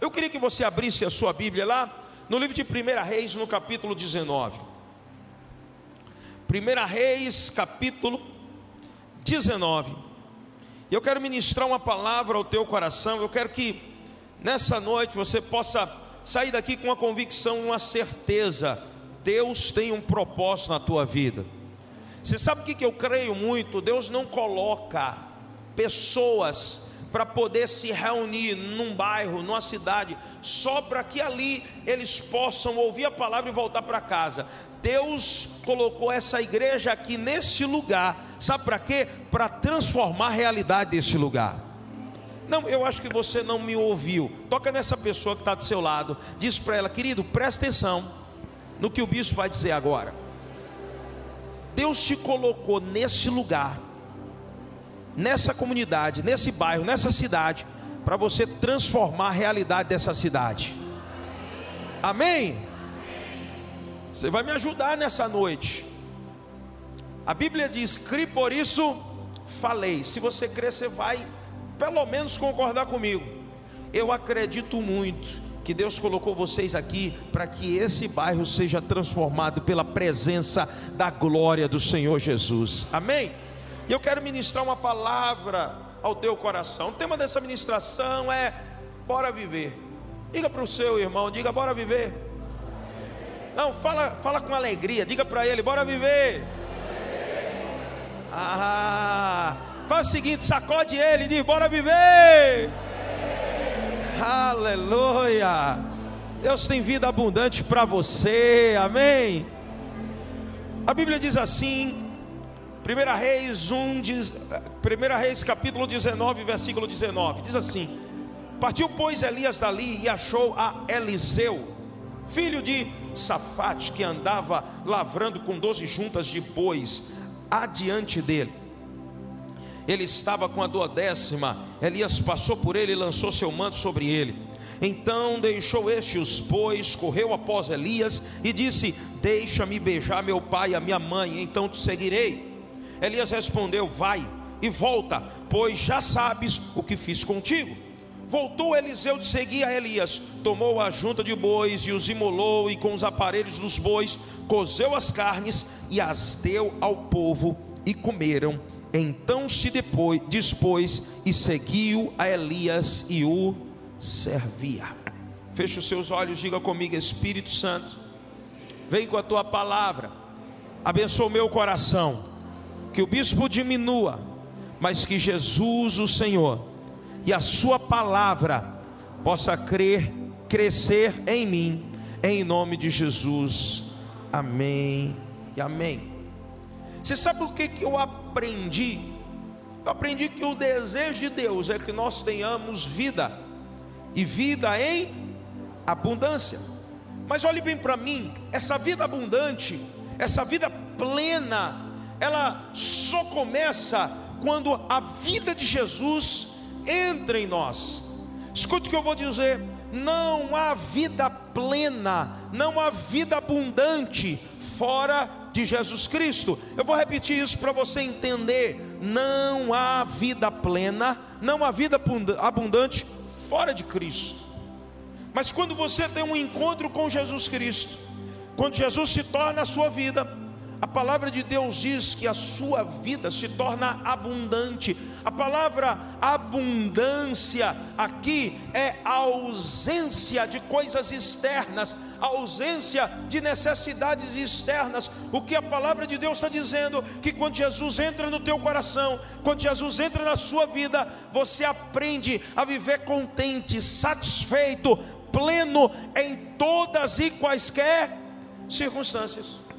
Eu queria que você abrisse a sua Bíblia lá no livro de 1 Reis, no capítulo 19. 1 Reis, capítulo 19. Eu quero ministrar uma palavra ao teu coração. Eu quero que nessa noite você possa sair daqui com uma convicção, uma certeza. Deus tem um propósito na tua vida. Você sabe o que eu creio muito? Deus não coloca pessoas para poder se reunir num bairro, numa cidade, só para que ali eles possam ouvir a palavra e voltar para casa. Deus colocou essa igreja aqui nesse lugar, sabe para quê? Para transformar a realidade desse lugar. Não, eu acho que você não me ouviu. Toca nessa pessoa que está do seu lado, diz para ela, querido, presta atenção no que o bispo vai dizer agora. Deus te colocou nesse lugar nessa comunidade, nesse bairro, nessa cidade, para você transformar a realidade dessa cidade. Amém? Você vai me ajudar nessa noite. A Bíblia diz: crie por isso falei. Se você crer, você vai pelo menos concordar comigo. Eu acredito muito que Deus colocou vocês aqui para que esse bairro seja transformado pela presença da glória do Senhor Jesus. Amém? E eu quero ministrar uma palavra ao teu coração. O tema dessa ministração é bora viver. Diga para o seu irmão, diga bora viver. Não, fala, fala com alegria, diga para ele, bora viver. Ah, faz o seguinte, sacode ele e diz, bora viver. Aleluia. Deus tem vida abundante para você, amém. A Bíblia diz assim, 1 Reis 1, diz, 1 Reis capítulo 19, versículo 19, diz assim: Partiu, pois, Elias dali e achou a Eliseu, filho de Safate, que andava lavrando com doze juntas de bois adiante dele. Ele estava com a duodécima. Elias passou por ele e lançou seu manto sobre ele. Então deixou este os bois, correu após Elias e disse: Deixa-me beijar meu pai e a minha mãe, então te seguirei. Elias respondeu: Vai e volta, pois já sabes o que fiz contigo. Voltou Eliseu de seguir a Elias, tomou a junta de bois e os imolou, e com os aparelhos dos bois cozeu as carnes e as deu ao povo, e comeram. Então se depois, dispôs e seguiu a Elias e o servia. Feche os seus olhos, diga comigo, Espírito Santo, vem com a tua palavra, abençoa o meu coração que o bispo diminua, mas que Jesus, o Senhor, e a Sua palavra possa crer, crescer em mim, em nome de Jesus. Amém e amém. Você sabe o que, que eu aprendi? Eu aprendi que o desejo de Deus é que nós tenhamos vida, e vida em abundância. Mas olhe bem para mim, essa vida abundante, essa vida plena, ela só começa quando a vida de Jesus entra em nós. Escute o que eu vou dizer: não há vida plena, não há vida abundante fora de Jesus Cristo. Eu vou repetir isso para você entender: não há vida plena, não há vida abundante fora de Cristo. Mas quando você tem um encontro com Jesus Cristo, quando Jesus se torna a sua vida, a palavra de Deus diz que a sua vida se torna abundante. A palavra abundância aqui é a ausência de coisas externas, a ausência de necessidades externas. O que a palavra de Deus está dizendo que quando Jesus entra no teu coração, quando Jesus entra na sua vida, você aprende a viver contente, satisfeito, pleno em todas e quaisquer circunstâncias.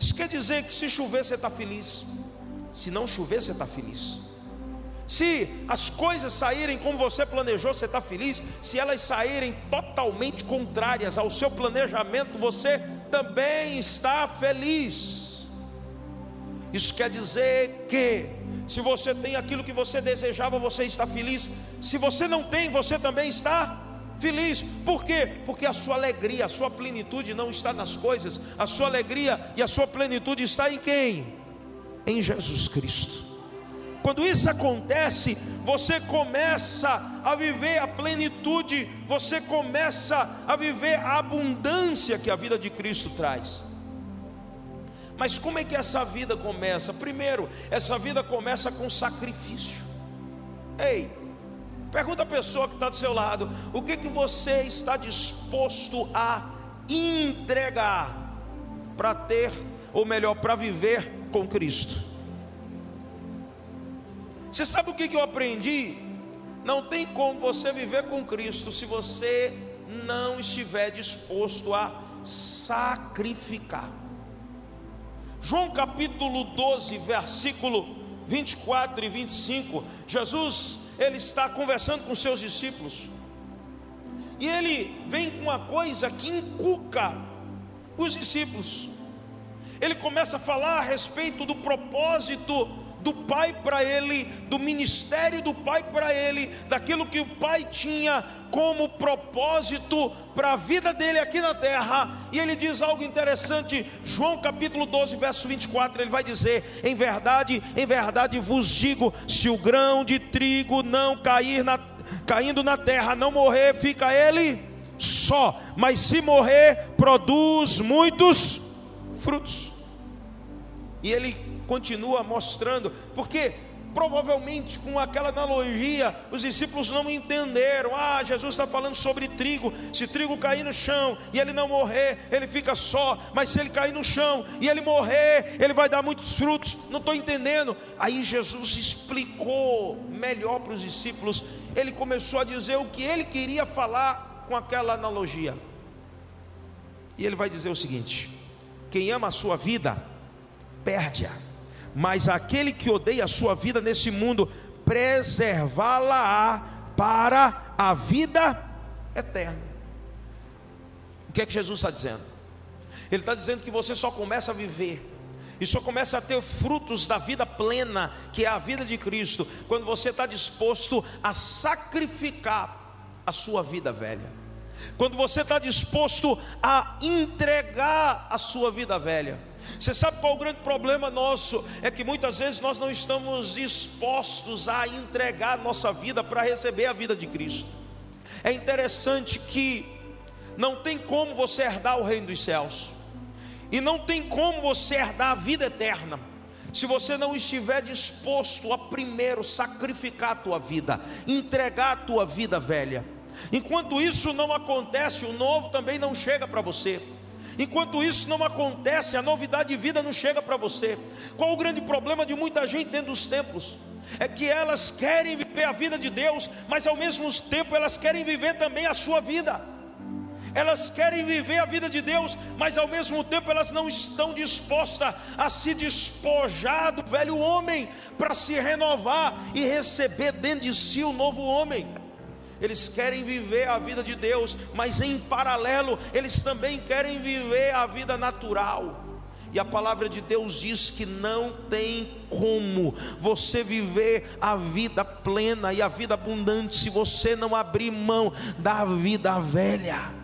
Isso quer dizer que se chover você está feliz, se não chover você está feliz. Se as coisas saírem como você planejou, você está feliz. Se elas saírem totalmente contrárias ao seu planejamento, você também está feliz. Isso quer dizer que, se você tem aquilo que você desejava, você está feliz. Se você não tem, você também está feliz. Por quê? Porque a sua alegria, a sua plenitude não está nas coisas, a sua alegria e a sua plenitude está em quem? Em Jesus Cristo. Quando isso acontece, você começa a viver a plenitude, você começa a viver a abundância que a vida de Cristo traz. Mas como é que essa vida começa? Primeiro, essa vida começa com sacrifício. Ei, pergunta a pessoa que está do seu lado: o que, que você está disposto a entregar para ter, ou melhor, para viver com Cristo? Você sabe o que, que eu aprendi? Não tem como você viver com Cristo se você não estiver disposto a sacrificar. João capítulo 12, versículo 24 e 25, Jesus, ele está conversando com seus discípulos. E ele vem com uma coisa que encuca os discípulos. Ele começa a falar a respeito do propósito do Pai para ele, do ministério do Pai para ele, daquilo que o Pai tinha como propósito para a vida dele aqui na terra. E ele diz algo interessante, João capítulo 12, verso 24, ele vai dizer: "Em verdade, em verdade vos digo, se o grão de trigo não cair na caindo na terra, não morrer, fica ele só, mas se morrer, produz muitos frutos." E ele continua mostrando, porque provavelmente com aquela analogia, os discípulos não entenderam. Ah, Jesus está falando sobre trigo. Se trigo cair no chão e ele não morrer, ele fica só. Mas se ele cair no chão e ele morrer, ele vai dar muitos frutos. Não estou entendendo. Aí Jesus explicou melhor para os discípulos. Ele começou a dizer o que ele queria falar com aquela analogia. E ele vai dizer o seguinte: quem ama a sua vida, perde-a mas aquele que odeia a sua vida nesse mundo, preservá-la para a vida eterna. O que é que Jesus está dizendo? Ele está dizendo que você só começa a viver e só começa a ter frutos da vida plena, que é a vida de Cristo, quando você está disposto a sacrificar a sua vida velha, quando você está disposto a entregar a sua vida velha. Você sabe qual é o grande problema nosso? É que muitas vezes nós não estamos dispostos a entregar nossa vida para receber a vida de Cristo. É interessante que não tem como você herdar o reino dos céus, e não tem como você herdar a vida eterna, se você não estiver disposto a primeiro sacrificar a tua vida, entregar a tua vida velha. Enquanto isso não acontece, o novo também não chega para você. Enquanto isso não acontece, a novidade de vida não chega para você. Qual o grande problema de muita gente dentro dos templos? É que elas querem viver a vida de Deus, mas ao mesmo tempo elas querem viver também a sua vida. Elas querem viver a vida de Deus, mas ao mesmo tempo elas não estão dispostas a se despojar do velho homem para se renovar e receber dentro de si o novo homem eles querem viver a vida de Deus, mas em paralelo, eles também querem viver a vida natural. E a palavra de Deus diz que não tem como você viver a vida plena e a vida abundante se você não abrir mão da vida velha.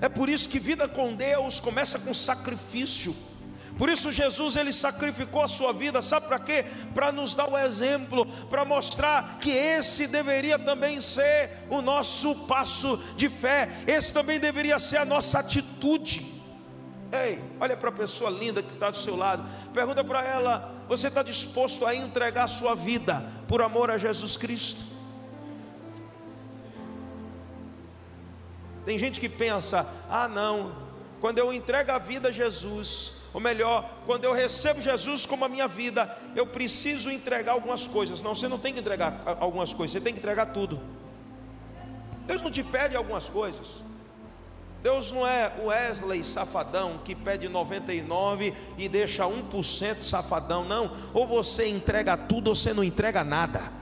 É por isso que vida com Deus começa com sacrifício. Por isso Jesus ele sacrificou a sua vida, sabe para quê? Para nos dar o exemplo, para mostrar que esse deveria também ser o nosso passo de fé, esse também deveria ser a nossa atitude. Ei, olha para a pessoa linda que está do seu lado, pergunta para ela: você está disposto a entregar a sua vida por amor a Jesus Cristo? Tem gente que pensa: ah, não, quando eu entrego a vida a Jesus, ou melhor, quando eu recebo Jesus como a minha vida, eu preciso entregar algumas coisas. Não, você não tem que entregar algumas coisas, você tem que entregar tudo. Deus não te pede algumas coisas. Deus não é o Wesley safadão que pede 99 e deixa 1% safadão, não. Ou você entrega tudo ou você não entrega nada.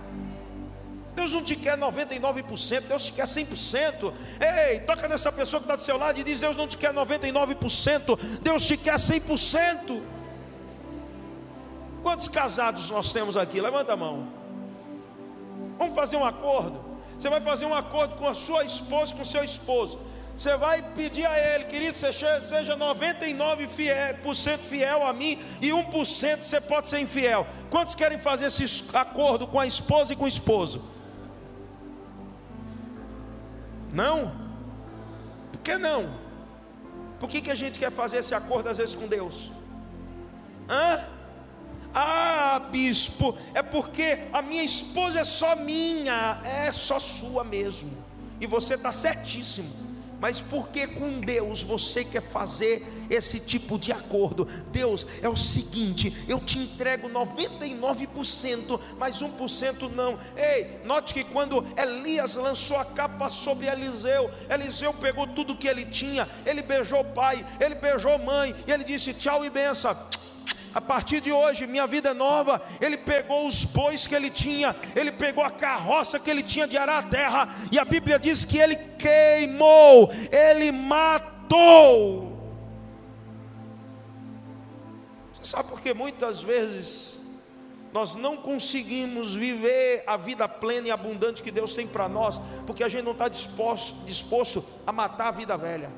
Deus não te quer 99%, Deus te quer 100%. Ei, toca nessa pessoa que está do seu lado e diz: Deus não te quer 99%, Deus te quer 100%. Quantos casados nós temos aqui? Levanta a mão. Vamos fazer um acordo. Você vai fazer um acordo com a sua esposa, com o seu esposo. Você vai pedir a ele, querido, seja 99% fiel, fiel a mim e 1% você pode ser infiel. Quantos querem fazer esse acordo com a esposa e com o esposo? Não? Por que não? Por que, que a gente quer fazer esse acordo às vezes com Deus? Hã? Ah, bispo, é porque a minha esposa é só minha, é só sua mesmo. E você está certíssimo. Mas porque com Deus você quer fazer esse tipo de acordo? Deus, é o seguinte: eu te entrego 99%, mas 1% não. Ei, note que quando Elias lançou a capa sobre Eliseu, Eliseu pegou tudo que ele tinha, ele beijou o pai, ele beijou a mãe, e ele disse tchau e benção a partir de hoje, minha vida é nova. Ele pegou os bois que ele tinha, ele pegou a carroça que ele tinha de arar a terra, e a Bíblia diz que ele queimou, ele matou. Você sabe por que muitas vezes nós não conseguimos viver a vida plena e abundante que Deus tem para nós, porque a gente não está disposto, disposto a matar a vida velha.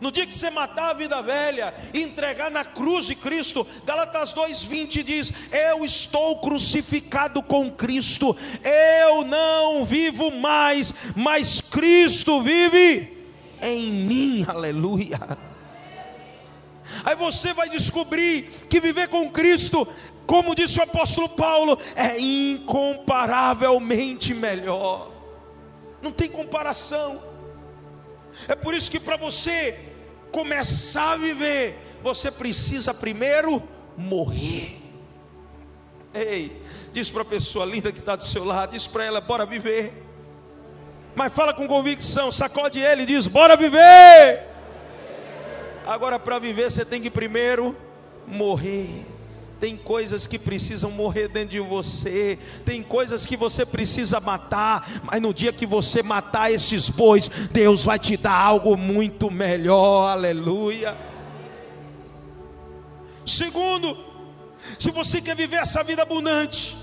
No dia que você matar a vida velha e entregar na cruz de Cristo, Galatas 2:20 diz: Eu estou crucificado com Cristo. Eu não vivo mais, mas Cristo vive em mim. Aleluia. Aí você vai descobrir que viver com Cristo, como disse o apóstolo Paulo, é incomparavelmente melhor. Não tem comparação. É por isso que para você começar a viver, você precisa primeiro morrer. Ei, diz para a pessoa linda que está do seu lado, diz para ela, bora viver. Mas fala com convicção, sacode ele e diz, bora viver. Agora, para viver, você tem que primeiro morrer. Tem coisas que precisam morrer dentro de você, tem coisas que você precisa matar, mas no dia que você matar esses bois, Deus vai te dar algo muito melhor, aleluia. Segundo, se você quer viver essa vida abundante,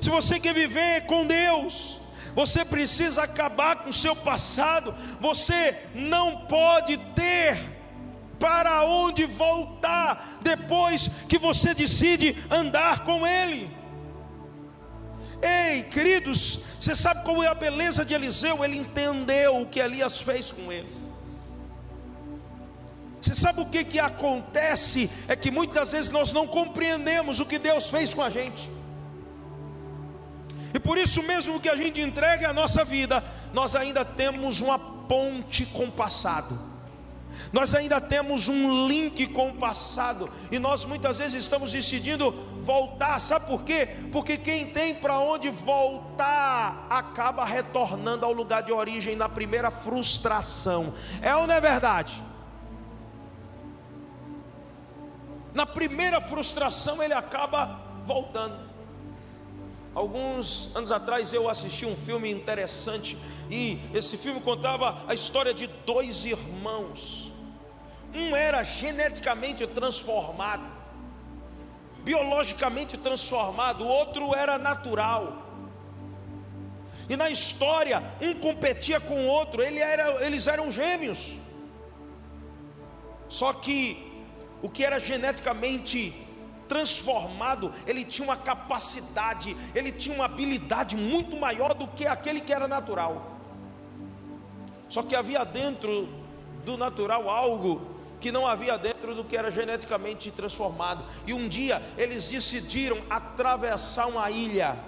se você quer viver com Deus, você precisa acabar com o seu passado, você não pode ter para onde voltar depois que você decide andar com Ele. Ei, queridos, você sabe qual é a beleza de Eliseu? Ele entendeu o que Elias fez com ele. Você sabe o que, que acontece? É que muitas vezes nós não compreendemos o que Deus fez com a gente. E por isso mesmo que a gente entrega a nossa vida, nós ainda temos uma ponte com o passado nós ainda temos um link com o passado e nós muitas vezes estamos decidindo voltar. Sabe por quê? Porque quem tem para onde voltar acaba retornando ao lugar de origem na primeira frustração. É ou não é verdade? Na primeira frustração ele acaba voltando. Alguns anos atrás eu assisti um filme interessante e esse filme contava a história de dois irmãos. Um era geneticamente transformado, biologicamente transformado, o outro era natural. E na história, um competia com o outro, ele era, eles eram gêmeos. Só que o que era geneticamente transformado, ele tinha uma capacidade, ele tinha uma habilidade muito maior do que aquele que era natural. Só que havia dentro do natural algo que não havia dentro do que era geneticamente transformado. E um dia eles decidiram atravessar uma ilha.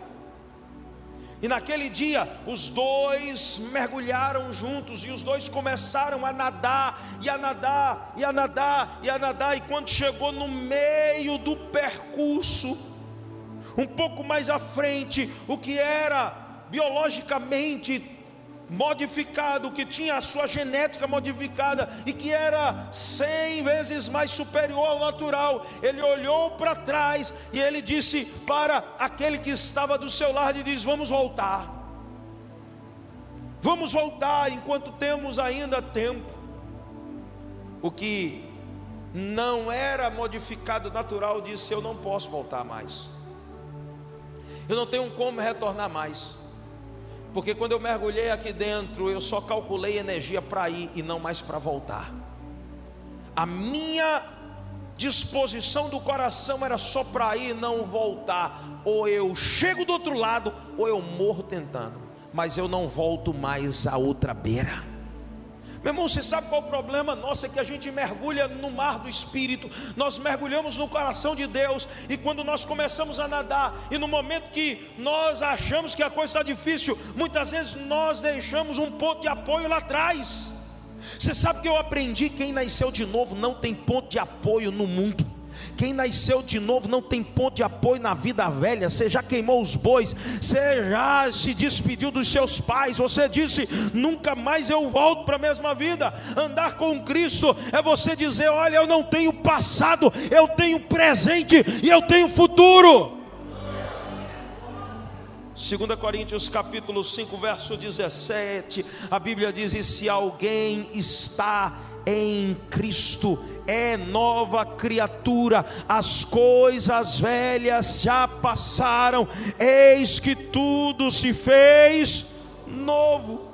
E naquele dia, os dois mergulharam juntos e os dois começaram a nadar, e a nadar, e a nadar, e a nadar. E quando chegou no meio do percurso, um pouco mais à frente, o que era biologicamente modificado, que tinha a sua genética modificada e que era cem vezes mais superior ao natural. Ele olhou para trás e ele disse para aquele que estava do seu lado e diz: "Vamos voltar. Vamos voltar enquanto temos ainda tempo." O que não era modificado natural disse: "Eu não posso voltar mais. Eu não tenho como retornar mais." Porque quando eu mergulhei aqui dentro, eu só calculei energia para ir e não mais para voltar. A minha disposição do coração era só para ir e não voltar. Ou eu chego do outro lado, ou eu morro tentando. Mas eu não volto mais à outra beira. Meu irmão, você sabe qual é o problema nosso? É que a gente mergulha no mar do Espírito, nós mergulhamos no coração de Deus, e quando nós começamos a nadar, e no momento que nós achamos que a coisa está difícil, muitas vezes nós deixamos um ponto de apoio lá atrás. Você sabe que eu aprendi: quem nasceu de novo não tem ponto de apoio no mundo. Quem nasceu de novo não tem ponto de apoio na vida velha. Você já queimou os bois, você já se despediu dos seus pais. Você disse: nunca mais eu volto para a mesma vida. Andar com Cristo é você dizer: olha, eu não tenho passado, eu tenho presente e eu tenho futuro. 2 Coríntios capítulo 5, verso 17, a Bíblia diz: e se alguém está em Cristo, é nova criatura, as coisas velhas já passaram, eis que tudo se fez novo.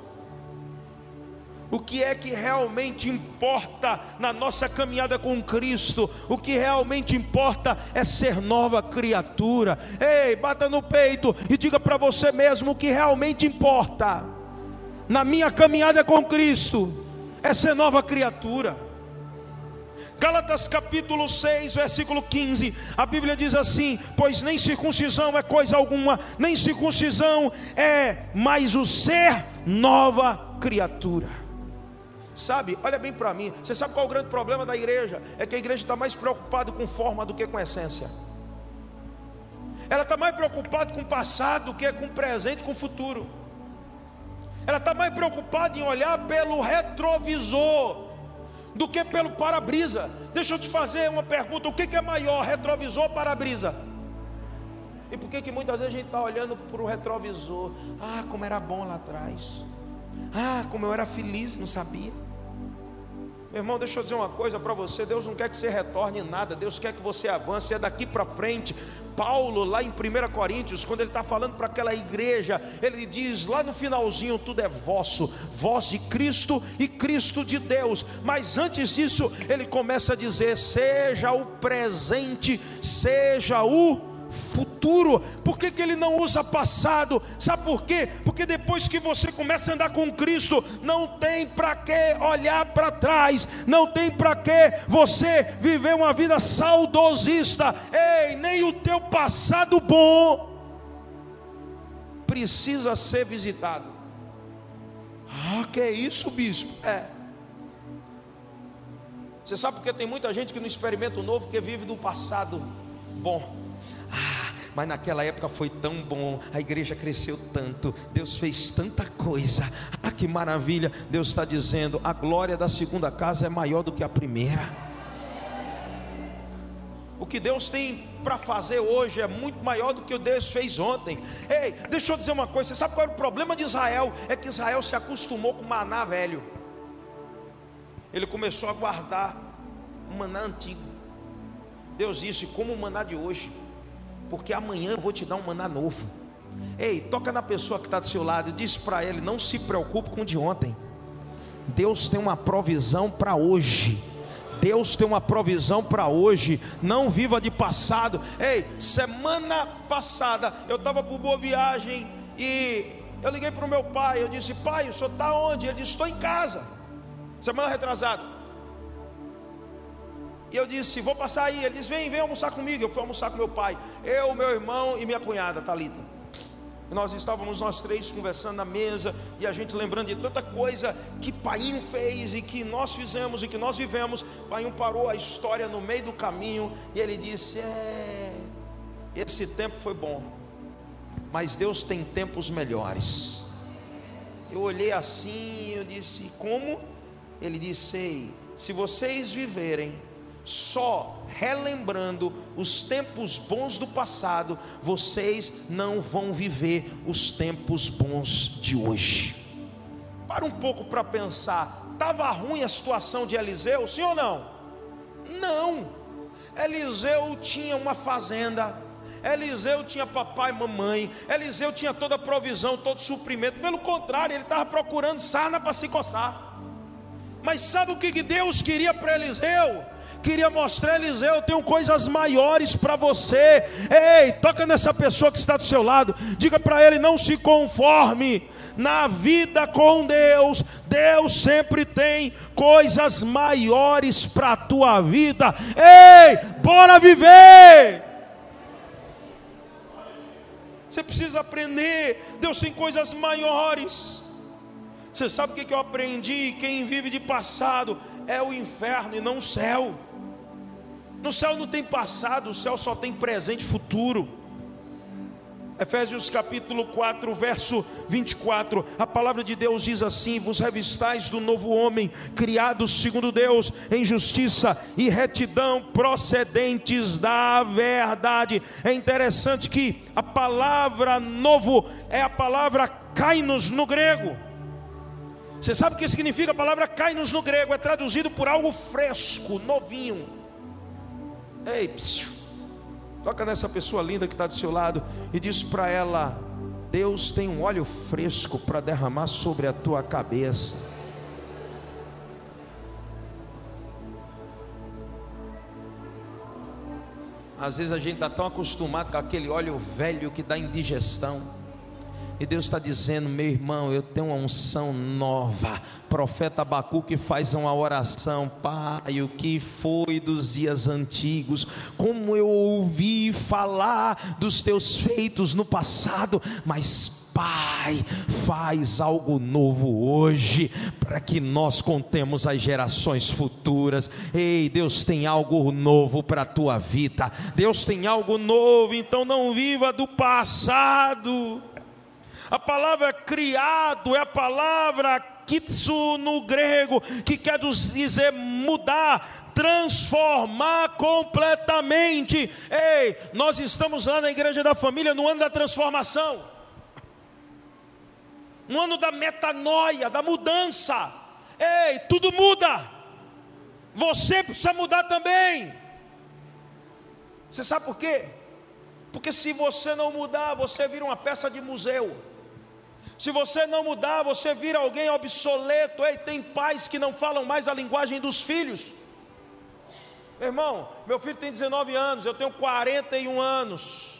O que é que realmente importa na nossa caminhada com Cristo? O que realmente importa é ser nova criatura. Ei, bata no peito e diga para você mesmo o que realmente importa na minha caminhada com Cristo é ser nova criatura. Gálatas capítulo 6, versículo 15, a Bíblia diz assim: Pois nem circuncisão é coisa alguma, nem circuncisão é mais o ser nova criatura. Sabe, olha bem para mim, você sabe qual é o grande problema da igreja? É que a igreja está mais preocupada com forma do que com essência. Ela está mais preocupada com o passado do que com o presente, com o futuro. Ela está mais preocupada em olhar pelo retrovisor do que pelo para-brisa. Deixa eu te fazer uma pergunta: o que é maior, retrovisor ou para-brisa? E por que, que muitas vezes a gente está olhando para o retrovisor? Ah, como era bom lá atrás. Ah, como eu era feliz, não sabia. Meu irmão, deixa eu dizer uma coisa para você: Deus não quer que você retorne nada, Deus quer que você avance, é daqui para frente. Paulo, lá em 1 Coríntios, quando ele está falando para aquela igreja, ele diz lá no finalzinho: tudo é vosso, voz de Cristo e Cristo de Deus. Mas antes disso, ele começa a dizer: seja o presente, seja o futuro. Por que, que ele não usa passado? Sabe por quê? Porque depois que você começa a andar com Cristo, não tem para que olhar para trás, não tem para que você viver uma vida saudosista. Ei, nem o teu passado bom precisa ser visitado. Ah, que é isso, bispo? É. Você sabe porque tem muita gente que não experimenta o novo, que vive do passado bom. Ah, mas naquela época foi tão bom, a igreja cresceu tanto, Deus fez tanta coisa. Ah, que maravilha! Deus está dizendo: a glória da segunda casa é maior do que a primeira. O que Deus tem para fazer hoje é muito maior do que o Deus fez ontem. Ei, deixa eu dizer uma coisa: você sabe qual era o problema de Israel? É que Israel se acostumou com maná velho. Ele começou a guardar o maná antigo. Deus disse: como o maná de hoje porque amanhã eu vou te dar um maná novo. Ei, toca na pessoa que está do seu lado e diz para ele: não se preocupe com o de ontem. Deus tem uma provisão para hoje. Deus tem uma provisão para hoje. Não viva de passado. Ei, semana passada eu estava por boa viagem e eu liguei para o meu pai. Eu disse: Pai, o senhor está onde? Ele disse: Estou em casa. Semana retrasada. E eu disse: Vou passar aí. Ele disse: Vem, vem almoçar comigo. Eu fui almoçar com meu pai, eu, meu irmão e minha cunhada, Talita. E nós estávamos nós três conversando na mesa e a gente lembrando de tanta coisa que Painho fez e que nós fizemos e que nós vivemos. Painho parou a história no meio do caminho e ele disse: É, esse tempo foi bom, mas Deus tem tempos melhores. Eu olhei assim e eu disse: Como? Ele disse: Ei, se vocês viverem só relembrando os tempos bons do passado, vocês não vão viver os tempos bons de hoje. Para um pouco para pensar, estava ruim a situação de Eliseu, sim ou não? Não. Eliseu tinha uma fazenda, Eliseu tinha papai e mamãe, Eliseu tinha toda a provisão, todo suprimento. Pelo contrário, ele estava procurando sarna para se coçar. Mas sabe o que Deus queria para Eliseu? Queria mostrar Eliseu: eu tenho coisas maiores para você. Ei, toca nessa pessoa que está do seu lado, diga para ele: não se conforme. Na vida com Deus, Deus sempre tem coisas maiores para a tua vida. Ei, bora viver! Você precisa aprender. Deus tem coisas maiores. Você sabe o que eu aprendi? Quem vive de passado é o inferno e não o céu. No céu não tem passado, o céu só tem presente e futuro. Efésios capítulo 4, verso 24, a palavra de Deus diz assim: Vos revistais do novo homem, criados segundo Deus, em justiça e retidão, procedentes da verdade. É interessante que a palavra novo é a palavra kainos no grego. Você sabe o que significa a palavra kainos no grego? É traduzido por algo fresco, novinho. Ei, psiu. toca nessa pessoa linda que está do seu lado e diz para ela: Deus tem um óleo fresco para derramar sobre a tua cabeça. Às vezes a gente está tão acostumado com aquele óleo velho que dá indigestão. E Deus está dizendo, meu irmão, eu tenho uma unção nova. Profeta Abacuque faz uma oração, Pai, o que foi dos dias antigos, como eu ouvi falar dos teus feitos no passado, mas Pai, faz algo novo hoje, para que nós contemos as gerações futuras. Ei, Deus tem algo novo para a tua vida, Deus tem algo novo, então não viva do passado. A palavra criado é a palavra kitsu no grego, que quer dizer mudar, transformar completamente. Ei, nós estamos lá na igreja da família no ano da transformação, no ano da metanoia, da mudança. Ei, tudo muda. Você precisa mudar também. Você sabe por quê? Porque se você não mudar, você vira uma peça de museu. Se você não mudar, você vira alguém obsoleto. Ei, tem pais que não falam mais a linguagem dos filhos. Meu irmão, meu filho tem 19 anos, eu tenho 41 anos.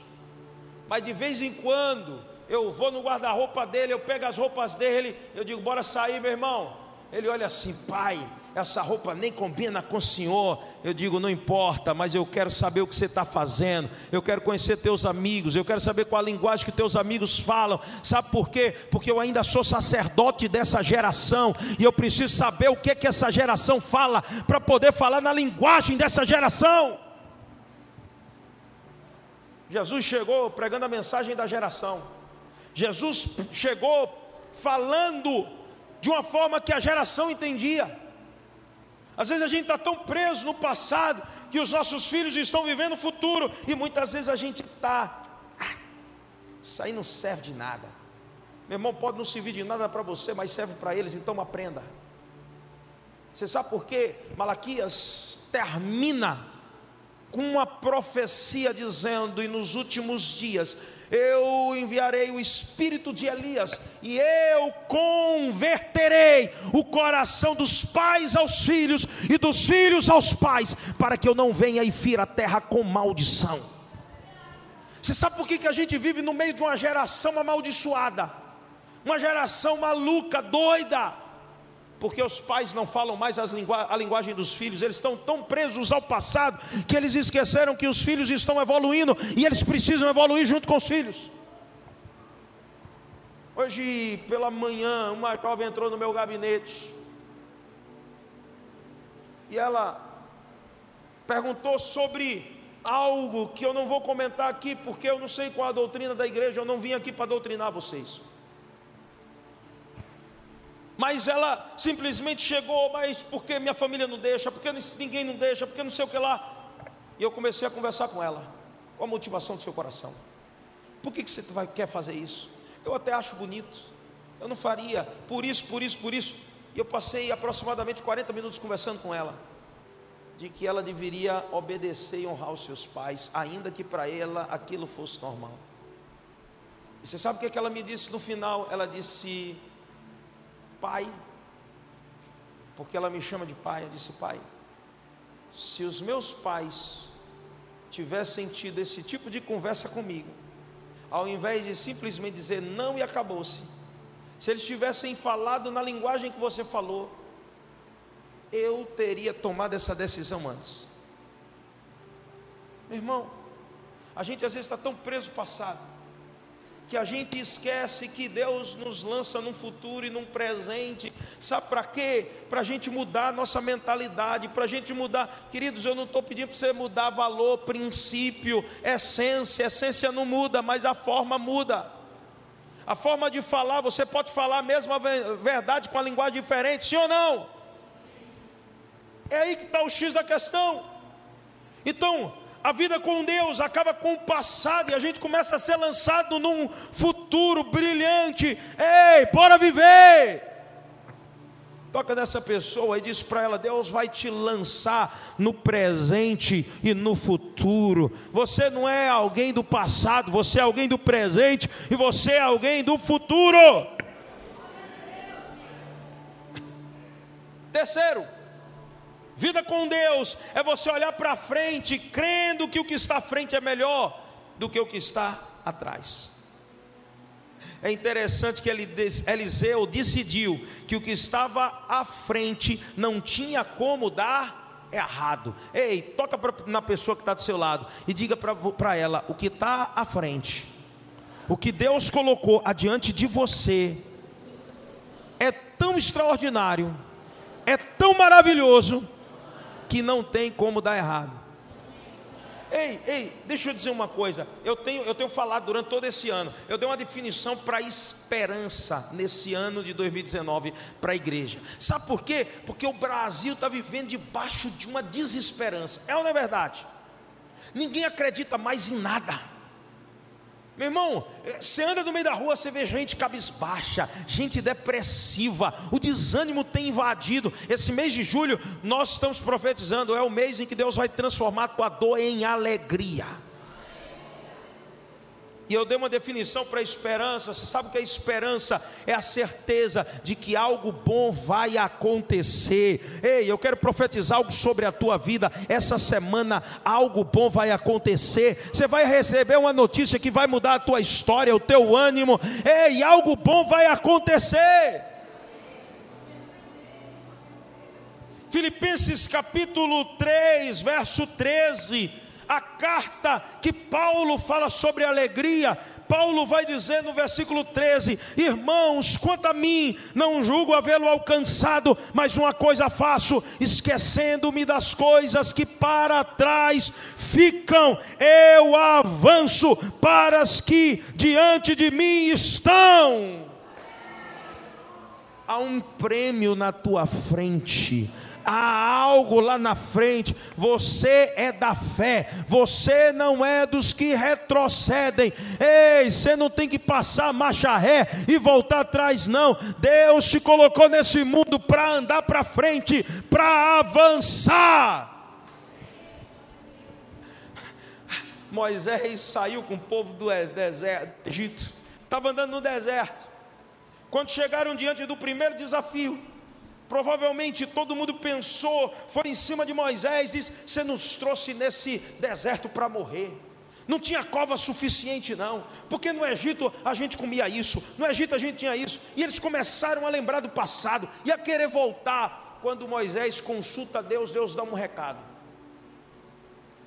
Mas de vez em quando eu vou no guarda-roupa dele, eu pego as roupas dele, eu digo, bora sair, meu irmão. Ele olha assim, pai, essa roupa nem combina com o Senhor. Eu digo, não importa, mas eu quero saber o que você está fazendo. Eu quero conhecer teus amigos. Eu quero saber qual a linguagem que teus amigos falam. Sabe por quê? Porque eu ainda sou sacerdote dessa geração e eu preciso saber o que que essa geração fala para poder falar na linguagem dessa geração. Jesus chegou pregando a mensagem da geração. Jesus chegou falando de uma forma que a geração entendia. Às vezes a gente está tão preso no passado que os nossos filhos estão vivendo o futuro e muitas vezes a gente está. Ah, isso aí não serve de nada. Meu irmão, pode não servir de nada para você, mas serve para eles, então aprenda. Você sabe por quê? Malaquias termina com uma profecia dizendo: e nos últimos dias eu enviarei o espírito de Elias, e eu converterei o coração dos pais aos filhos, e dos filhos aos pais, para que eu não venha e fira a terra com maldição. Você sabe por que, que a gente vive no meio de uma geração amaldiçoada, uma geração maluca, doida, porque os pais não falam mais lingu a linguagem dos filhos, eles estão tão presos ao passado que eles esqueceram que os filhos estão evoluindo e eles precisam evoluir junto com os filhos. Hoje pela manhã, uma jovem entrou no meu gabinete e ela perguntou sobre algo que eu não vou comentar aqui, porque eu não sei qual a doutrina da igreja, eu não vim aqui para doutrinar vocês mas ela simplesmente chegou, mas porque minha família não deixa, porque ninguém não deixa, porque não sei o que lá. E eu comecei a conversar com ela. Qual a motivação do seu coração? Por que, que você vai, quer fazer isso? Eu até acho bonito. Eu não faria por isso, por isso, por isso. E eu passei aproximadamente 40 minutos conversando com ela. De que ela deveria obedecer e honrar os seus pais, ainda que para ela aquilo fosse normal. E você sabe o que, é que ela me disse no final? Ela disse: pai, porque ela me chama de pai. Eu disse, pai, Se os meus pais tivessem tido esse tipo de conversa comigo, ao invés de simplesmente dizer não e acabou-se, se eles tivessem falado na linguagem que você falou, eu teria tomado essa decisão antes. Meu irmão, a gente às vezes está tão preso no passado que a gente esquece que Deus nos lança num futuro e num presente. Sabe para quê? Para a gente mudar a nossa mentalidade, para a gente mudar. Queridos, eu não estou pedindo para você mudar valor, princípio, essência. Essência não muda, mas a forma muda. A forma de falar, você pode falar a mesma verdade com a linguagem diferente, sim ou não? É aí que está o X da questão. Então, a vida com Deus acaba com o passado e a gente começa a ser lançado num futuro brilhante. Ei, bora viver! Toca nessa pessoa e diz para ela: Deus vai te lançar no presente e no futuro. Você não é alguém do passado, você é alguém do presente e você é alguém do futuro. Terceiro, Vida com Deus é você olhar para frente, crendo que o que está à frente é melhor do que o que está atrás. É interessante que Eliseu decidiu que o que estava à frente não tinha como dar errado. Ei, toca na pessoa que está do seu lado e diga para ela: o que está à frente, o que Deus colocou adiante de você, é tão extraordinário, é tão maravilhoso, que não tem como dar errado. Ei, ei, deixa eu dizer uma coisa. Eu tenho, eu tenho falado durante todo esse ano. Eu dei uma definição para esperança nesse ano de 2019 para a igreja. Sabe por quê? Porque o Brasil está vivendo debaixo de uma desesperança. É ou não é verdade? Ninguém acredita mais em nada. Meu irmão, eh, você anda no meio da rua, você vê gente cabisbaixa, gente depressiva, o desânimo tem invadido. Esse mês de julho, nós estamos profetizando, é o mês em que Deus vai transformar a tua dor em alegria. E eu dei uma definição para esperança. Você sabe o que é esperança? É a certeza de que algo bom vai acontecer. Ei, eu quero profetizar algo sobre a tua vida. Essa semana algo bom vai acontecer. Você vai receber uma notícia que vai mudar a tua história, o teu ânimo. Ei, algo bom vai acontecer. Filipenses capítulo 3, verso 13 a carta que Paulo fala sobre alegria, Paulo vai dizer no versículo 13: Irmãos, quanto a mim, não julgo havê-lo alcançado, mas uma coisa faço, esquecendo-me das coisas que para trás ficam, eu avanço para as que diante de mim estão. Há um prêmio na tua frente há algo lá na frente. Você é da fé, você não é dos que retrocedem. Ei, você não tem que passar marcha ré e voltar atrás, não. Deus te colocou nesse mundo para andar para frente, para avançar. Moisés saiu com o povo do deserto, Egito, estava andando no deserto. Quando chegaram diante do primeiro desafio, Provavelmente todo mundo pensou, foi em cima de Moisés disse: Você nos trouxe nesse deserto para morrer. Não tinha cova suficiente, não, porque no Egito a gente comia isso, no Egito a gente tinha isso, e eles começaram a lembrar do passado e a querer voltar. Quando Moisés consulta Deus, Deus dá um recado.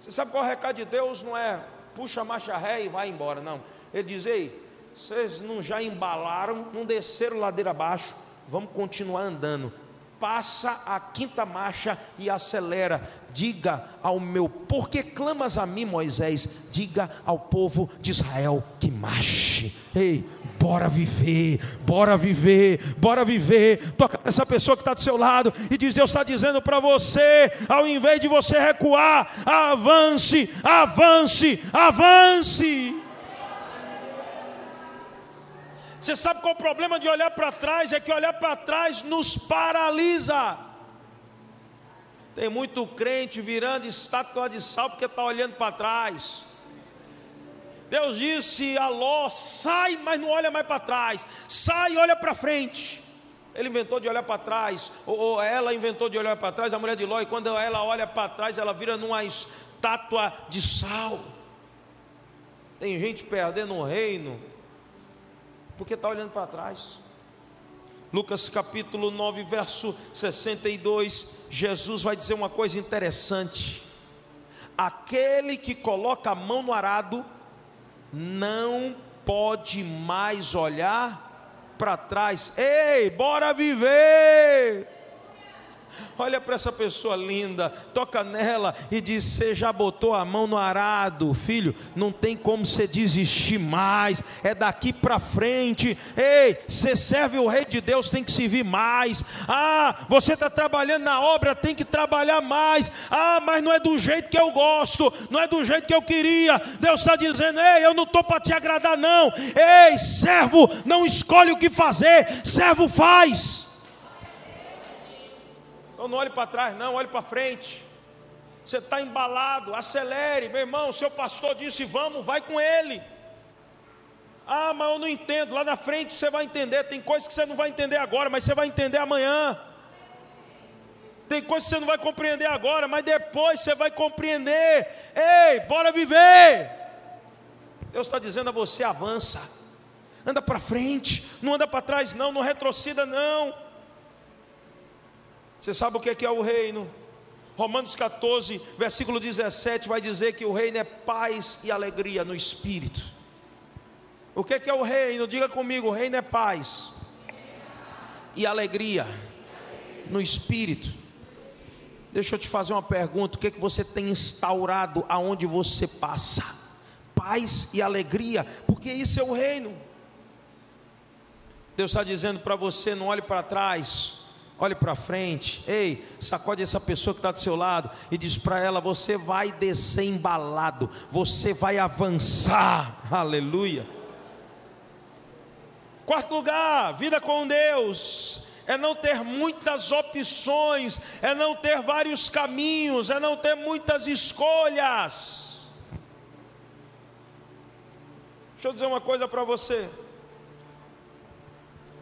Você sabe qual é o recado de Deus? Não é puxa a marcha ré e vai embora, não. Ele diz: Ei, vocês não já embalaram, não desceram ladeira abaixo, vamos continuar andando passa a quinta marcha e acelera. Diga ao meu, porque clamas a mim, Moisés? Diga ao povo de Israel que marche. Ei, bora viver, bora viver, bora viver. Toca essa pessoa que está do seu lado e diz: Deus está dizendo para você, ao invés de você recuar, avance, avance, avance. Você sabe qual é o problema de olhar para trás? É que olhar para trás nos paralisa. Tem muito crente virando estátua de sal porque está olhando para trás. Deus disse a Ló: sai, mas não olha mais para trás. Sai e olha para frente. ele inventou de olhar para trás, ou, ou, ela inventou de olhar para trás, a mulher de Ló, e quando ela olha para trás, ela vira numa estátua de sal. Tem gente perdendo o reino, porque está olhando para trás. Lucas capítulo 9, verso 62, Jesus vai dizer uma coisa interessante: aquele que coloca a mão no arado, não pode mais olhar para trás. Ei, bora viver! Olha para essa pessoa linda, toca nela e diz: Você já botou a mão no arado, filho, não tem como você desistir mais, é daqui para frente. Ei, você serve o Rei de Deus, tem que servir mais. Ah, você está trabalhando na obra, tem que trabalhar mais. Ah, mas não é do jeito que eu gosto, não é do jeito que eu queria. Deus está dizendo: Ei, eu não estou para te agradar, não. Ei, servo, não escolhe o que fazer, servo faz. Então não olhe para trás, não, olhe para frente. Você está embalado, acelere, meu irmão. Seu pastor disse: vamos, vai com ele. Ah, mas eu não entendo. Lá na frente você vai entender. Tem coisas que você não vai entender agora, mas você vai entender amanhã. Tem coisas que você não vai compreender agora, mas depois você vai compreender. Ei, bora viver. Deus está dizendo a você: avança, anda para frente, não anda para trás, não, não retroceda, não. Você sabe o que é o reino? Romanos 14, versículo 17, vai dizer que o reino é paz e alegria no espírito. O que é o reino? Diga comigo: o reino é paz e alegria no espírito. Deixa eu te fazer uma pergunta: o que é que você tem instaurado aonde você passa? Paz e alegria, porque isso é o reino. Deus está dizendo para você: não olhe para trás, olhe para frente, ei, sacode essa pessoa que está do seu lado e diz para ela: você vai descer embalado, você vai avançar, aleluia. Quarto lugar, vida com Deus, é não ter muitas opções, é não ter vários caminhos, é não ter muitas escolhas. Deixa eu dizer uma coisa para você.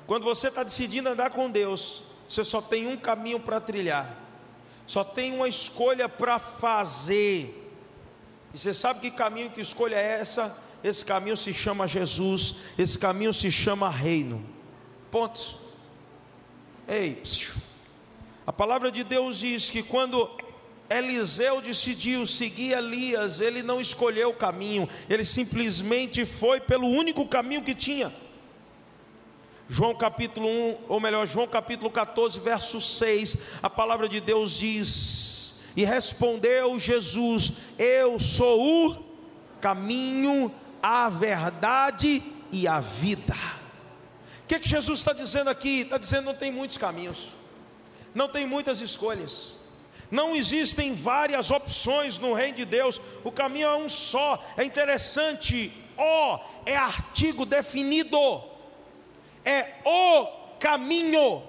Quando você está decidindo andar com Deus, você só tem um caminho para trilhar, só tem uma escolha para fazer. E você sabe que caminho, que escolha é essa? Esse caminho se chama Jesus, esse caminho se chama reino. Pontos. Ei, psiu. a palavra de Deus diz que quando Eliseu decidiu seguir Elias, ele não escolheu o caminho, ele simplesmente foi pelo único caminho que tinha. João capítulo 1, ou melhor, João capítulo 14, verso 6, a palavra de Deus diz: E respondeu Jesus: Eu sou o caminho, a verdade e a vida. O que, que Jesus está dizendo aqui? Está dizendo não tem muitos caminhos, não tem muitas escolhas. Não existem várias opções no reino de Deus, o caminho é um só. É interessante, ó, é artigo definido é o caminho,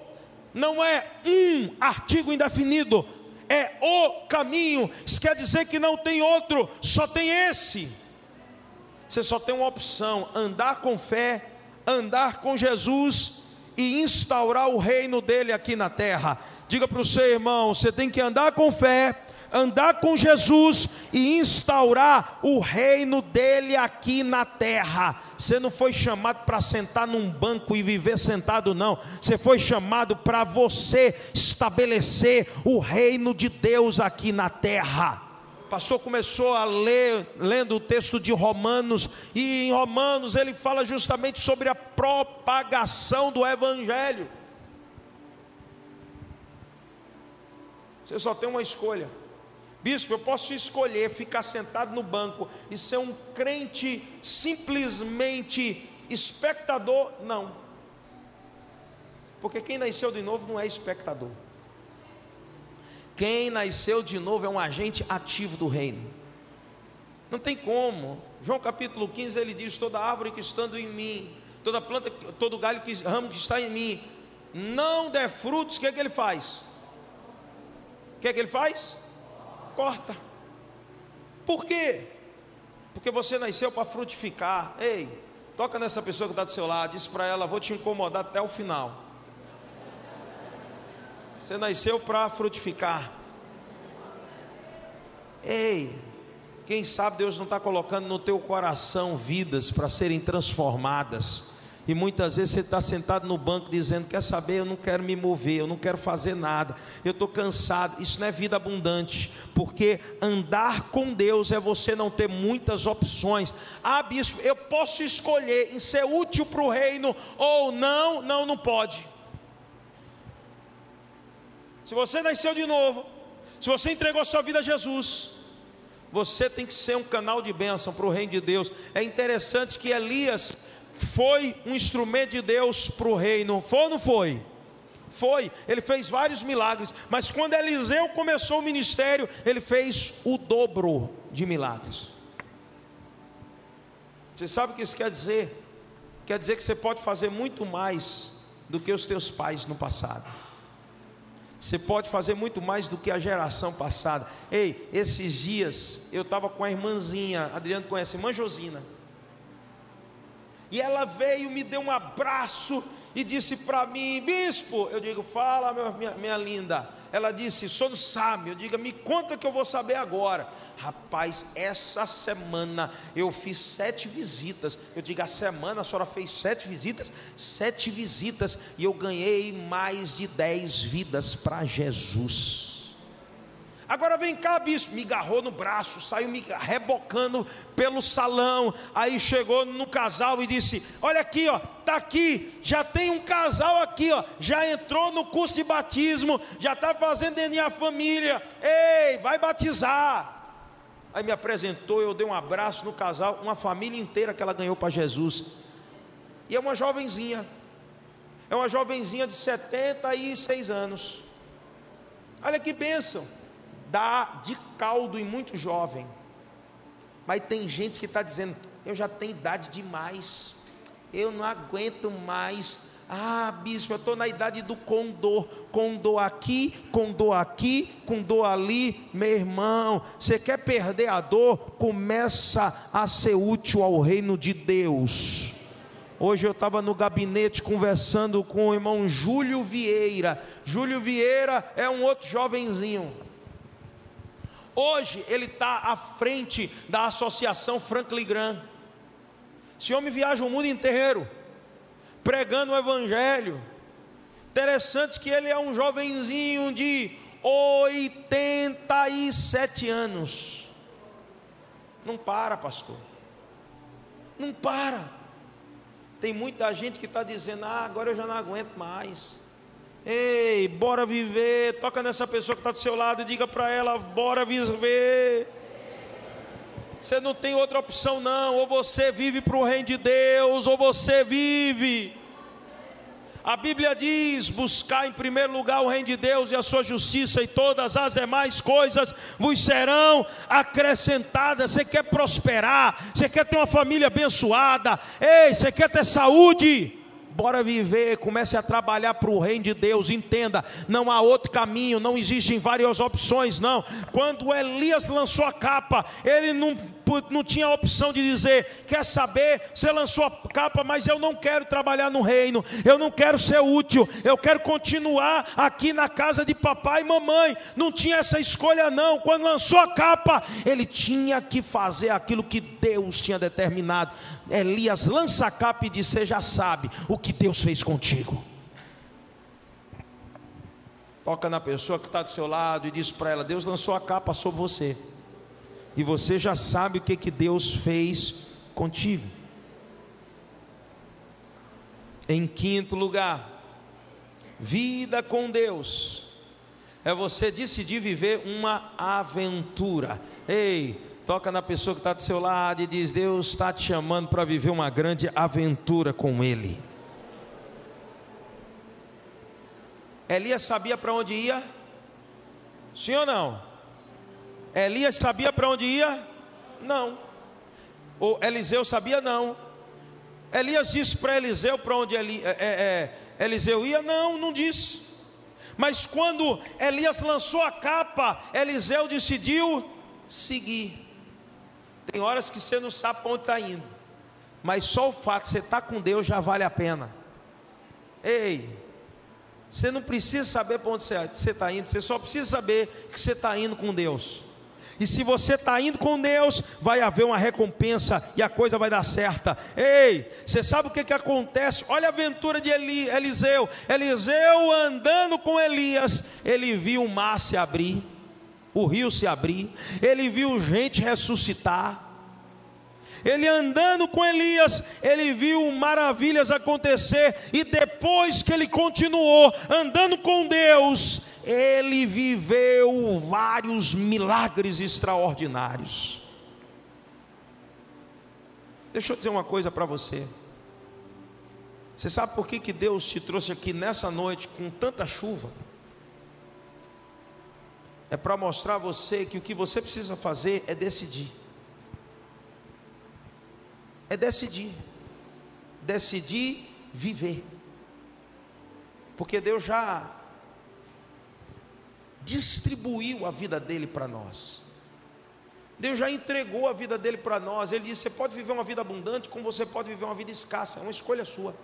não é um artigo indefinido, é o caminho. Isso quer dizer que não tem outro, só tem esse. Você só tem uma opção: andar com fé, andar com Jesus e instaurar o reino dele aqui na terra. Diga para o seu irmão: você tem que andar com fé, andar com Jesus e instaurar o reino dele aqui na terra. Você não foi chamado para sentar num banco e viver sentado, não. Você foi chamado para você estabelecer o reino de Deus aqui na terra. O pastor começou a ler, lendo o texto de Romanos, e em Romanos ele fala justamente sobre a propagação do Evangelho. Você só tem uma escolha Bispo, eu posso escolher ficar sentado no banco e ser um crente simplesmente espectador? Não. Porque quem nasceu de novo não é espectador. Quem nasceu de novo é um agente ativo do reino. Não tem como. João capítulo 15 ele diz: toda árvore que estando em mim, toda planta, todo galho que ramo que está em mim, não der frutos, o que é que ele faz? O que é que ele faz? Corta. Por quê? Porque você nasceu para frutificar. Ei, toca nessa pessoa que está do seu lado, diz para ela: vou te incomodar até o final. Você nasceu para frutificar. Ei, quem sabe Deus não está colocando no teu coração vidas para serem transformadas. E muitas vezes você está sentado no banco dizendo: Quer saber? Eu não quero me mover, eu não quero fazer nada, eu estou cansado. Isso não é vida abundante, porque andar com Deus é você não ter muitas opções. Ah, bispo, eu posso escolher em ser útil para o reino ou não? Não, não pode. Se você nasceu de novo, se você entregou sua vida a Jesus, você tem que ser um canal de bênção para o reino de Deus. É interessante que Elias foi um instrumento de Deus para o reino. Foi ou não foi? Foi, ele fez vários milagres, mas quando Eliseu começou o ministério, ele fez o dobro de milagres. Você sabe o que isso quer dizer? Quer dizer que você pode fazer muito mais do que os teus pais no passado. Você pode fazer muito mais do que a geração passada. Ei, esses dias eu estava com a irmãzinha, Adriano conhece, irmã Josina. E ela veio, me deu um abraço e disse para mim, bispo, eu digo, fala minha, minha linda. Ela disse, sou do sabe, eu digo, me conta que eu vou saber agora. Rapaz, essa semana eu fiz sete visitas. Eu digo, a semana a senhora fez sete visitas? Sete visitas, e eu ganhei mais de dez vidas para Jesus. Agora vem cá, bispo. Me agarrou no braço, saiu me rebocando pelo salão. Aí chegou no casal e disse: Olha aqui, ó, tá aqui. Já tem um casal aqui, ó. Já entrou no curso de batismo, já está fazendo DNA família. Ei, vai batizar. Aí me apresentou, eu dei um abraço no casal, uma família inteira que ela ganhou para Jesus. E é uma jovenzinha. É uma jovenzinha de 76 anos. Olha que bênção dá de caldo em muito jovem. Mas tem gente que está dizendo: eu já tenho idade demais, eu não aguento mais. Ah, bispo, eu estou na idade do condor, condor aqui, condor aqui, condor ali. Meu irmão, você quer perder a dor? Começa a ser útil ao reino de Deus. Hoje eu estava no gabinete conversando com o irmão Júlio Vieira. Júlio Vieira é um outro jovenzinho Hoje ele está à frente da Associação Franklin Graham. Esse homem viaja o mundo inteiro, pregando o Evangelho. Interessante que ele é um jovenzinho de 87 anos. Não para, pastor. Não para. Tem muita gente que está dizendo: ah, agora eu já não aguento mais. Ei, bora viver. Toca nessa pessoa que está do seu lado e diga para ela: bora viver. Você não tem outra opção, não. Ou você vive para o reino de Deus, ou você vive. A Bíblia diz: buscar em primeiro lugar o reino de Deus e a sua justiça, e todas as demais coisas vos serão acrescentadas. Você quer prosperar, você quer ter uma família abençoada, ei, você quer ter saúde bora viver, comece a trabalhar para o reino de Deus. Entenda, não há outro caminho, não existem várias opções, não. Quando Elias lançou a capa, ele não, não tinha a opção de dizer: Quer saber, você lançou a capa, mas eu não quero trabalhar no reino, eu não quero ser útil, eu quero continuar aqui na casa de papai e mamãe. Não tinha essa escolha, não. Quando lançou a capa, ele tinha que fazer aquilo que Deus tinha determinado. Elias lança a capa e diz: Você já sabe o que Deus fez contigo. Toca na pessoa que está do seu lado e diz para ela: Deus lançou a capa sobre você. E você já sabe o que, que Deus fez contigo. Em quinto lugar, vida com Deus é você decidir viver uma aventura. Ei, Toca na pessoa que está do seu lado e diz: Deus está te chamando para viver uma grande aventura com Ele. Elias sabia para onde ia? Sim ou não? Elias sabia para onde ia? Não. O Eliseu sabia? Não. Elias disse para Eliseu para onde Eli, é, é, é, Eliseu ia? Não, não disse. Mas quando Elias lançou a capa, Eliseu decidiu seguir. Tem horas que você não sabe para onde está indo, mas só o fato de você estar tá com Deus já vale a pena. Ei, Você não precisa saber para onde você está indo, você só precisa saber que você está indo com Deus. E se você está indo com Deus, vai haver uma recompensa e a coisa vai dar certa. Ei, você sabe o que, que acontece? Olha a aventura de Eli, Eliseu. Eliseu andando com Elias, ele viu o mar se abrir, o rio se abrir, ele viu gente ressuscitar. Ele andando com Elias, ele viu maravilhas acontecer, e depois que ele continuou andando com Deus, ele viveu vários milagres extraordinários. Deixa eu dizer uma coisa para você. Você sabe por que, que Deus te trouxe aqui nessa noite com tanta chuva? É para mostrar a você que o que você precisa fazer é decidir. É decidir. Decidir viver. Porque Deus já distribuiu a vida dele para nós. Deus já entregou a vida dele para nós. Ele disse: Você pode viver uma vida abundante, como você pode viver uma vida escassa. É uma escolha sua.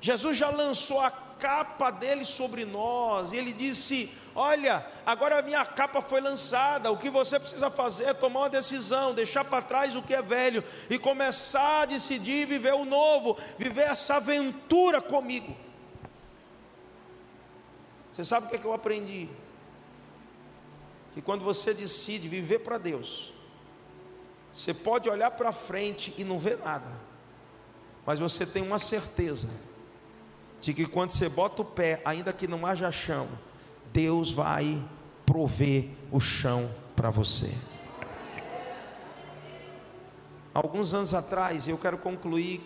Jesus já lançou a capa dele sobre nós. E ele disse: Olha, agora a minha capa foi lançada. O que você precisa fazer é tomar uma decisão, deixar para trás o que é velho e começar a decidir viver o novo, viver essa aventura comigo. Você sabe o que, é que eu aprendi? Que quando você decide viver para Deus, você pode olhar para frente e não ver nada, mas você tem uma certeza de que quando você bota o pé, ainda que não haja chão, Deus vai prover o chão para você. Alguns anos atrás, eu quero concluir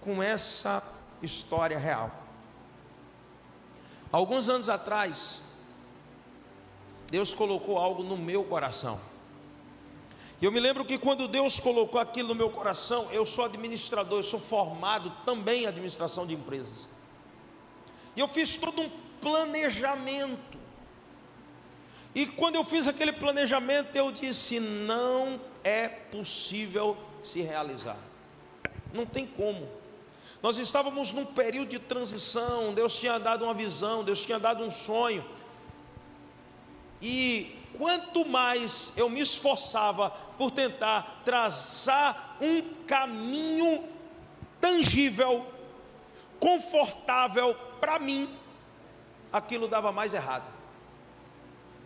com essa história real. Alguns anos atrás, Deus colocou algo no meu coração. Eu me lembro que quando Deus colocou aquilo no meu coração, eu sou administrador, eu sou formado também em administração de empresas. E eu fiz todo um planejamento. E quando eu fiz aquele planejamento, eu disse: não é possível se realizar. Não tem como. Nós estávamos num período de transição, Deus tinha dado uma visão, Deus tinha dado um sonho. E quanto mais eu me esforçava por tentar traçar um caminho tangível, confortável para mim, aquilo dava mais errado.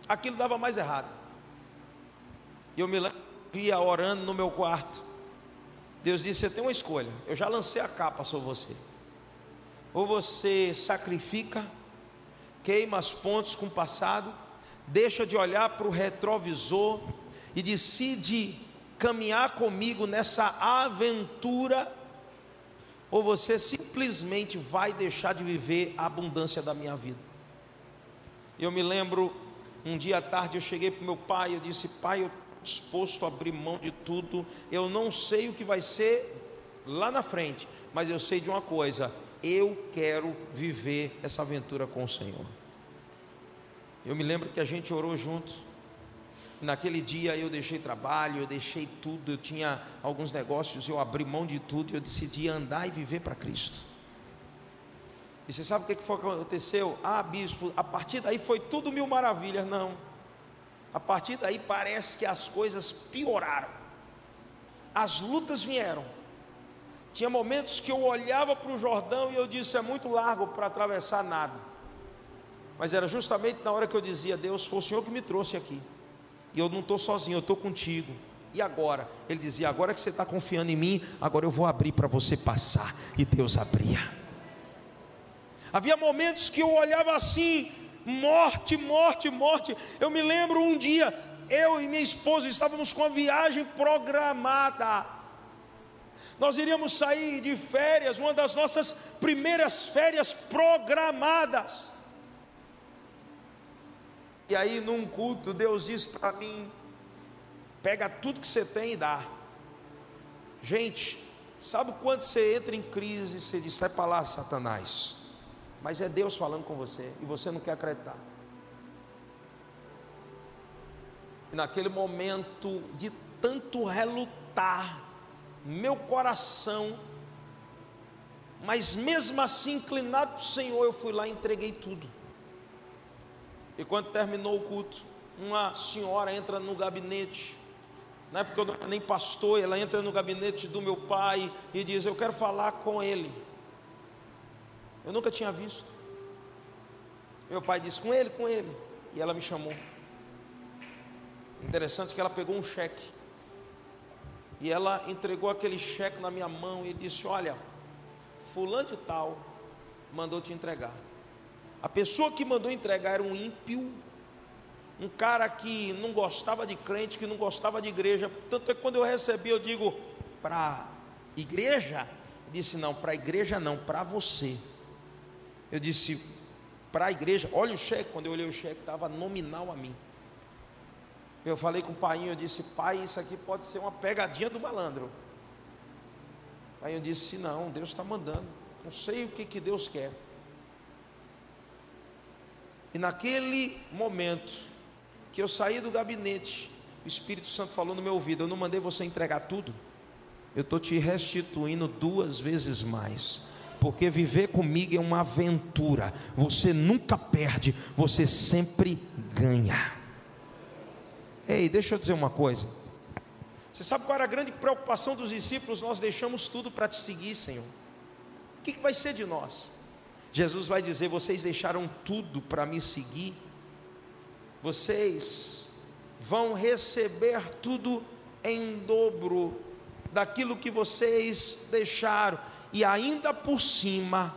Aquilo dava mais errado. E eu me lembro ia orando no meu quarto. Deus disse: Você tem uma escolha. Eu já lancei a capa sobre você. Ou você sacrifica, queima as pontes com o passado, deixa de olhar para o retrovisor e decide caminhar comigo nessa aventura, ou você simplesmente vai deixar de viver a abundância da minha vida. Eu me lembro, um dia à tarde eu cheguei para o meu pai, eu disse: Pai, eu disposto a abrir mão de tudo. Eu não sei o que vai ser lá na frente, mas eu sei de uma coisa: eu quero viver essa aventura com o Senhor. Eu me lembro que a gente orou juntos. Naquele dia eu deixei trabalho, eu deixei tudo, eu tinha alguns negócios, eu abri mão de tudo, eu decidi andar e viver para Cristo. E você sabe o que foi que aconteceu? Ah, bispo, a partir daí foi tudo mil maravilhas. Não. A partir daí parece que as coisas pioraram. As lutas vieram. Tinha momentos que eu olhava para o Jordão e eu disse: é muito largo para atravessar nada. Mas era justamente na hora que eu dizia: Deus, foi o Senhor que me trouxe aqui. E eu não estou sozinho, eu estou contigo. E agora? Ele dizia: agora que você está confiando em mim, agora eu vou abrir para você passar. E Deus abria. Havia momentos que eu olhava assim, morte, morte, morte. Eu me lembro um dia, eu e minha esposa estávamos com a viagem programada. Nós iríamos sair de férias, uma das nossas primeiras férias programadas. E aí, num culto, Deus disse para mim: pega tudo que você tem e dá. Gente, sabe quando você entra em crise, você diz: sai para lá, Satanás mas é Deus falando com você e você não quer acreditar. E naquele momento de tanto relutar, meu coração Mas mesmo assim, inclinado para o Senhor, eu fui lá e entreguei tudo. E quando terminou o culto, uma senhora entra no gabinete, na época eu não era nem pastor, ela entra no gabinete do meu pai e diz: Eu quero falar com ele. Eu nunca tinha visto. Meu pai disse: Com ele, com ele. E ela me chamou. Interessante que ela pegou um cheque. E ela entregou aquele cheque na minha mão e disse: Olha, Fulano de Tal mandou te entregar. A pessoa que mandou entregar era um ímpio, um cara que não gostava de crente, que não gostava de igreja. Tanto é que quando eu recebi, eu digo: Para igreja? Disse: Não, para igreja não, para você. Eu disse: Para a igreja, olha o cheque. Quando eu olhei o cheque, estava nominal a mim. Eu falei com o pai, eu disse, pai, isso aqui pode ser uma pegadinha do malandro. Aí eu disse, não, Deus está mandando. Não sei o que, que Deus quer. E naquele momento que eu saí do gabinete, o Espírito Santo falou no meu ouvido: Eu não mandei você entregar tudo, eu estou te restituindo duas vezes mais. Porque viver comigo é uma aventura, você nunca perde, você sempre ganha. Ei, deixa eu dizer uma coisa. Você sabe qual era a grande preocupação dos discípulos? Nós deixamos tudo para te seguir, Senhor. O que, vai ser de nós? Jesus vai dizer: Vocês deixaram tudo para me seguir, vocês vão receber tudo em dobro daquilo que vocês deixaram, e ainda por cima,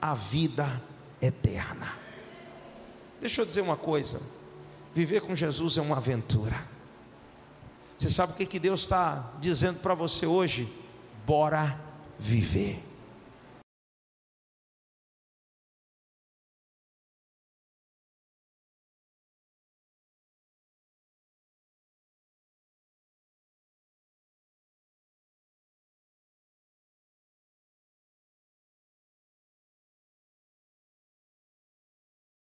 a vida eterna. Deixa eu dizer uma coisa: Viver com Jesus é uma aventura. Você sabe o que, que Deus está dizendo para você hoje? Bora viver.